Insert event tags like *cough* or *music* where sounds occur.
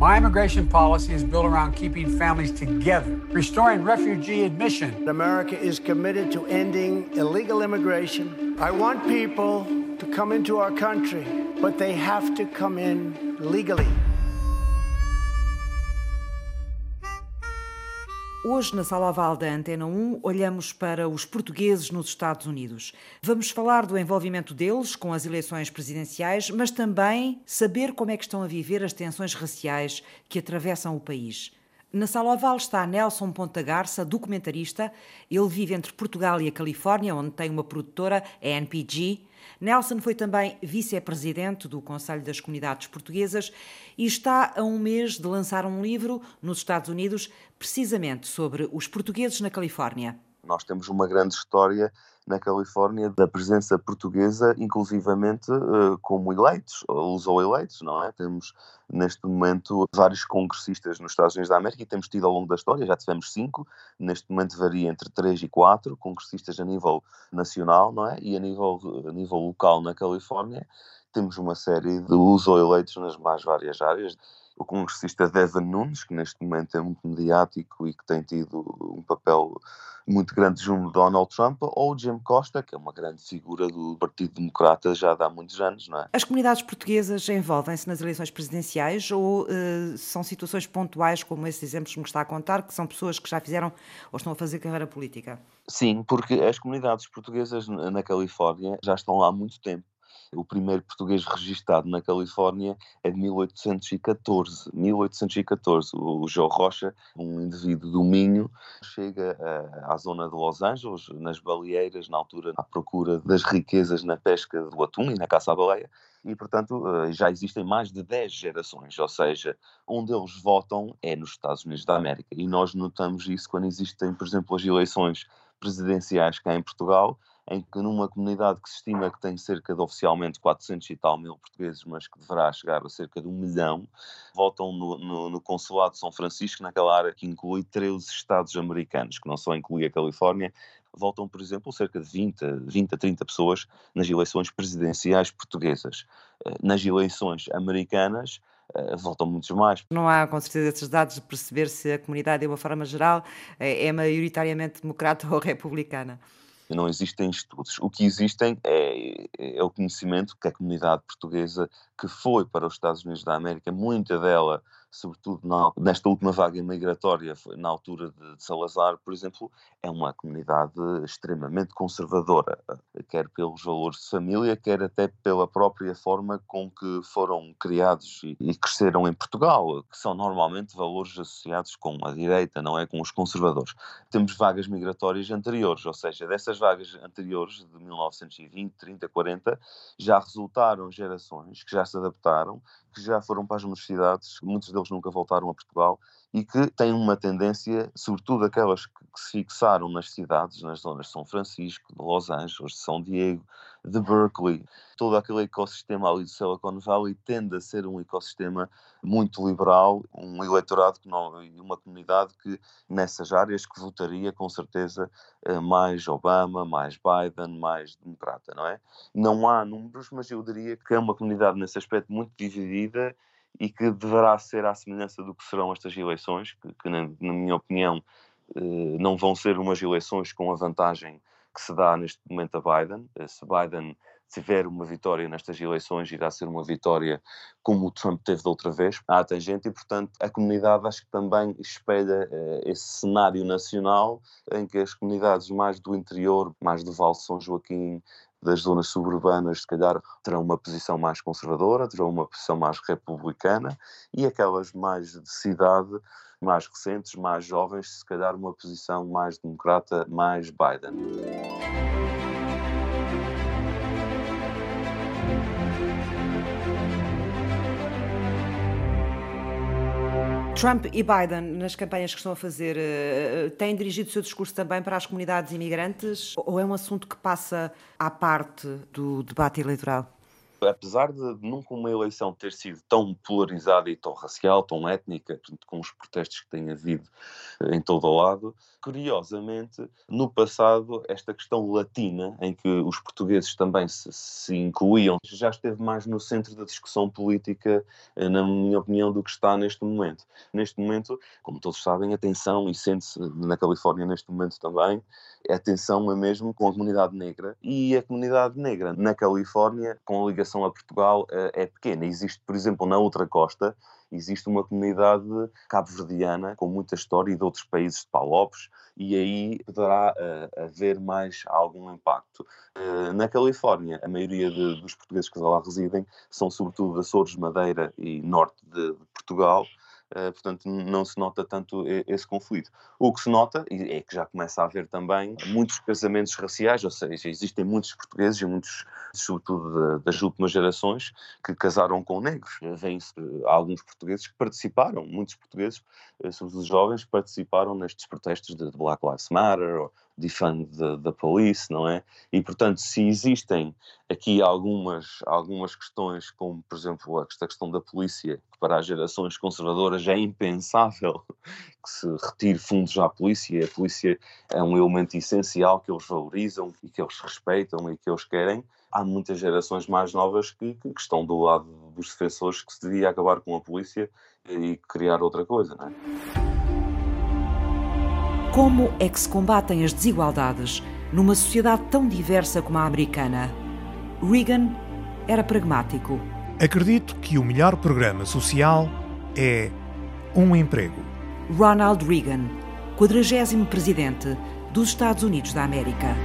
My immigration policy is built around keeping families together, restoring refugee admission. America is committed to ending illegal immigration. I want people to come into our country, but they have to come in legally. Hoje, na Sala Oval da Antena 1, olhamos para os portugueses nos Estados Unidos. Vamos falar do envolvimento deles com as eleições presidenciais, mas também saber como é que estão a viver as tensões raciais que atravessam o país. Na Sala Oval está Nelson Ponta Garça, documentarista. Ele vive entre Portugal e a Califórnia, onde tem uma produtora, a NPG. Nelson foi também vice-presidente do Conselho das Comunidades Portuguesas e está a um mês de lançar um livro nos Estados Unidos, precisamente sobre os portugueses na Califórnia. Nós temos uma grande história na Califórnia da presença portuguesa, inclusivamente uh, como eleitos, os ou eleitos, não é? Temos neste momento vários congressistas nos Estados Unidos da América e temos tido ao longo da história, já tivemos cinco, neste momento varia entre três e quatro congressistas a nível nacional, não é? E a nível, a nível local na Califórnia temos uma série de os ou eleitos nas mais várias áreas o congressista Devin Nunes, que neste momento é muito mediático e que tem tido um papel muito grande junto de Donald Trump, ou o Jim Costa, que é uma grande figura do Partido Democrata já há muitos anos, não é? As comunidades portuguesas envolvem-se nas eleições presidenciais ou uh, são situações pontuais, como esses exemplos que me está a contar, que são pessoas que já fizeram ou estão a fazer carreira política? Sim, porque as comunidades portuguesas na Califórnia já estão lá há muito tempo o primeiro português registado na Califórnia é de 1814. 1814. O João Rocha, um indivíduo do Minho, chega eh, à zona de Los Angeles, nas baleeiras, na altura à procura das riquezas na pesca do atum e na caça à baleia. E, portanto, eh, já existem mais de 10 gerações, ou seja, onde eles votam é nos Estados Unidos da América. E nós notamos isso quando existem, por exemplo, as eleições presidenciais cá em Portugal, em que numa comunidade que se estima que tem cerca de oficialmente 400 e tal mil portugueses, mas que deverá chegar a cerca de um milhão, votam no, no, no Consulado de São Francisco, naquela área que inclui 13 estados americanos, que não só inclui a Califórnia, votam, por exemplo, cerca de 20, 20 a 30 pessoas nas eleições presidenciais portuguesas. Eh, nas eleições americanas, Uh, voltam muitos mais. Não há, com certeza, esses dados de perceber se a comunidade, de uma forma geral, é, é maioritariamente democrata *laughs* ou republicana não existem estudos. O que existem é, é, o conhecimento que a comunidade portuguesa que foi para os Estados Unidos da América, muita dela sobretudo na, nesta última vaga migratória, na altura de, de, Salazar, por exemplo, é uma comunidade extremamente conservadora, quer pelos valores de família, quer até pela própria forma com que foram criados e, e cresceram em Portugal, que são normalmente valores associados com a direita, não é com os conservadores. Temos vagas migratórias anteriores, ou seja, dessas vagas anteriores, de 1920, 30, 40, já resultaram gerações que já se adaptaram, que já foram para as universidades, muitos deles nunca voltaram a Portugal e que têm uma tendência, sobretudo aquelas que, que se fixaram nas cidades, nas zonas de São Francisco, de Los Angeles, de São Diego, de Berkeley, todo aquele ecossistema ali do Silicon Valley tende a ser um ecossistema muito liberal, um eleitorado e uma comunidade que nessas áreas que votaria com certeza eh, mais Obama, mais Biden, mais democrata, não é? Não há números, mas eu diria que é uma comunidade nesse aspecto muito dividida e que deverá ser à semelhança do que serão estas eleições, que, que na, na, minha opinião eh, não vão ser umas eleições com a vantagem que se dá neste momento a Biden. Eh, se Biden tiver uma vitória nestas eleições, irá ser uma vitória como o Trump teve da outra vez, à tangente, e portanto a comunidade acho que também espelha uh, esse cenário nacional em que as comunidades mais do interior, mais do Vale de São Joaquim, das zonas suburbanas, se calhar, terão uma posição mais conservadora, terão uma posição mais republicana, e aquelas mais de cidade, mais recentes, mais jovens, se calhar uma posição mais democrata, mais Biden. Trump e Biden, nas campanhas que estão a fazer, eh, têm dirigido o seu discurso também para as comunidades imigrantes ou é um assunto que passa à parte do debate eleitoral? Apesar de nunca uma eleição ter sido tão polarizada e tão racial, tão étnica, com os protestos que tem havido eh, em todo o lado, curiosamente, no passado, esta questão latina, em que os portugueses também se, se incluíam, já esteve mais no centro da discussão política, eh, na minha opinião, do que está neste momento. Neste momento, como todos sabem, a tensão, e sente-se na Califórnia neste momento também, a tensão é mesmo com a comunidade negra, e a comunidade negra na Califórnia, com a ligação a Portugal, eh, é pequena. Existe, por exemplo, na outra costa, existe uma comunidade cabo-verdiana com muita história e de outros países de Palopes, e aí poderá uh, haver mais algum impacto. Uh, na Califórnia, a maioria de, dos portugueses que lá residem são sobretudo Açores, Madeira e norte de, de Portugal, Uh, portanto, não se nota tanto esse conflito. O que se nota é que já começa a haver também muitos casamentos raciais, ou seja, existem muitos portugueses e muitos, sobretudo das últimas gerações, que casaram com negros. Vêm-se alguns portugueses que participaram, muitos portugueses, eh, sobretudo os jovens, participaram nestes protestos de Black Lives Matter defund da police, não é? E, portanto, se existem aqui algumas, algumas questões, como, por exemplo, esta questão da polícia, que para as gerações conservadoras é impensável *laughs* que se retire fundos à polícia, a polícia é um elemento essencial que eles valorizam e que eles respeitam e que eles querem, há muitas gerações mais novas que, que, estão do lado dos defensores que se devia acabar com a polícia e criar outra coisa, não é? Como é que se combatem as desigualdades numa sociedade tão diversa como a americana? Reagan era pragmático. Acredito que o melhor programa social é um emprego. Ronald Reagan, 40 presidente dos Estados Unidos da América.